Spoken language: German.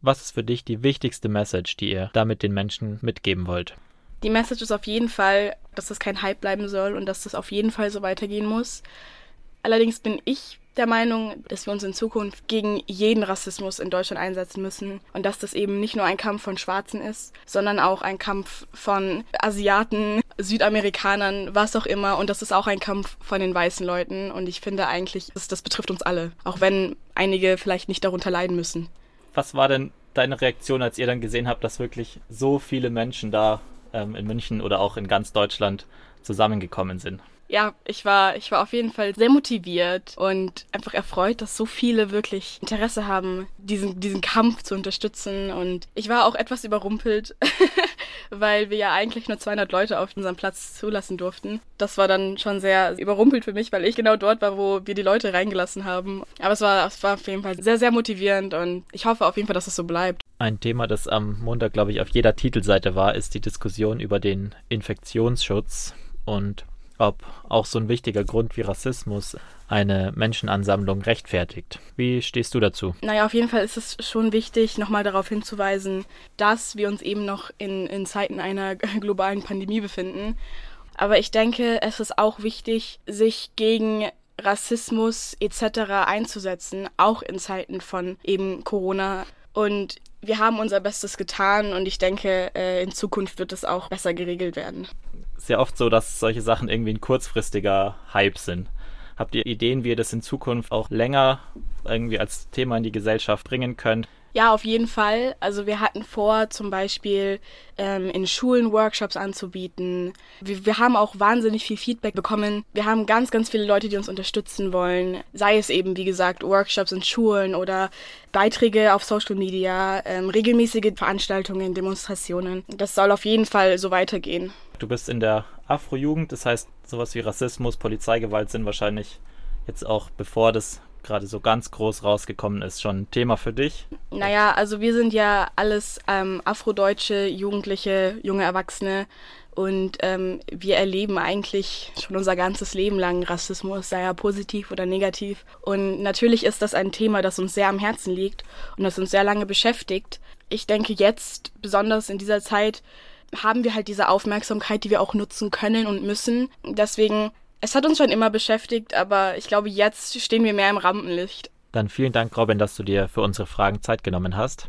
Was ist für dich die wichtigste Message, die ihr damit den Menschen mitgeben wollt? Die Message ist auf jeden Fall, dass das kein Hype bleiben soll und dass das auf jeden Fall so weitergehen muss. Allerdings bin ich der Meinung, dass wir uns in Zukunft gegen jeden Rassismus in Deutschland einsetzen müssen und dass das eben nicht nur ein Kampf von Schwarzen ist, sondern auch ein Kampf von Asiaten, Südamerikanern, was auch immer und das ist auch ein Kampf von den weißen Leuten und ich finde eigentlich, das, das betrifft uns alle, auch wenn einige vielleicht nicht darunter leiden müssen. Was war denn deine Reaktion, als ihr dann gesehen habt, dass wirklich so viele Menschen da ähm, in München oder auch in ganz Deutschland zusammengekommen sind? Ja, ich war, ich war auf jeden Fall sehr motiviert und einfach erfreut, dass so viele wirklich Interesse haben, diesen, diesen Kampf zu unterstützen. Und ich war auch etwas überrumpelt, weil wir ja eigentlich nur 200 Leute auf unserem Platz zulassen durften. Das war dann schon sehr überrumpelt für mich, weil ich genau dort war, wo wir die Leute reingelassen haben. Aber es war, es war auf jeden Fall sehr, sehr motivierend und ich hoffe auf jeden Fall, dass es so bleibt. Ein Thema, das am Montag, glaube ich, auf jeder Titelseite war, ist die Diskussion über den Infektionsschutz. Und ob auch so ein wichtiger Grund wie Rassismus eine Menschenansammlung rechtfertigt. Wie stehst du dazu? Naja, auf jeden Fall ist es schon wichtig, nochmal darauf hinzuweisen, dass wir uns eben noch in, in Zeiten einer globalen Pandemie befinden. Aber ich denke, es ist auch wichtig, sich gegen Rassismus etc. einzusetzen, auch in Zeiten von eben Corona. Und wir haben unser Bestes getan und ich denke, äh, in Zukunft wird es auch besser geregelt werden sehr oft so, dass solche Sachen irgendwie ein kurzfristiger Hype sind. Habt ihr Ideen, wie ihr das in Zukunft auch länger irgendwie als Thema in die Gesellschaft bringen könnt? Ja, auf jeden Fall. Also wir hatten vor, zum Beispiel ähm, in Schulen Workshops anzubieten. Wir, wir haben auch wahnsinnig viel Feedback bekommen. Wir haben ganz, ganz viele Leute, die uns unterstützen wollen. Sei es eben, wie gesagt, Workshops in Schulen oder Beiträge auf Social Media, ähm, regelmäßige Veranstaltungen, Demonstrationen. Das soll auf jeden Fall so weitergehen. Du bist in der Afro-Jugend, das heißt, sowas wie Rassismus, Polizeigewalt sind wahrscheinlich jetzt auch, bevor das gerade so ganz groß rausgekommen ist, schon ein Thema für dich? Naja, also wir sind ja alles ähm, afrodeutsche, Jugendliche, junge Erwachsene und ähm, wir erleben eigentlich schon unser ganzes Leben lang Rassismus, sei er positiv oder negativ. Und natürlich ist das ein Thema, das uns sehr am Herzen liegt und das uns sehr lange beschäftigt. Ich denke jetzt, besonders in dieser Zeit, haben wir halt diese Aufmerksamkeit, die wir auch nutzen können und müssen. Deswegen, es hat uns schon immer beschäftigt, aber ich glaube, jetzt stehen wir mehr im Rampenlicht. Dann vielen Dank, Robin, dass du dir für unsere Fragen Zeit genommen hast.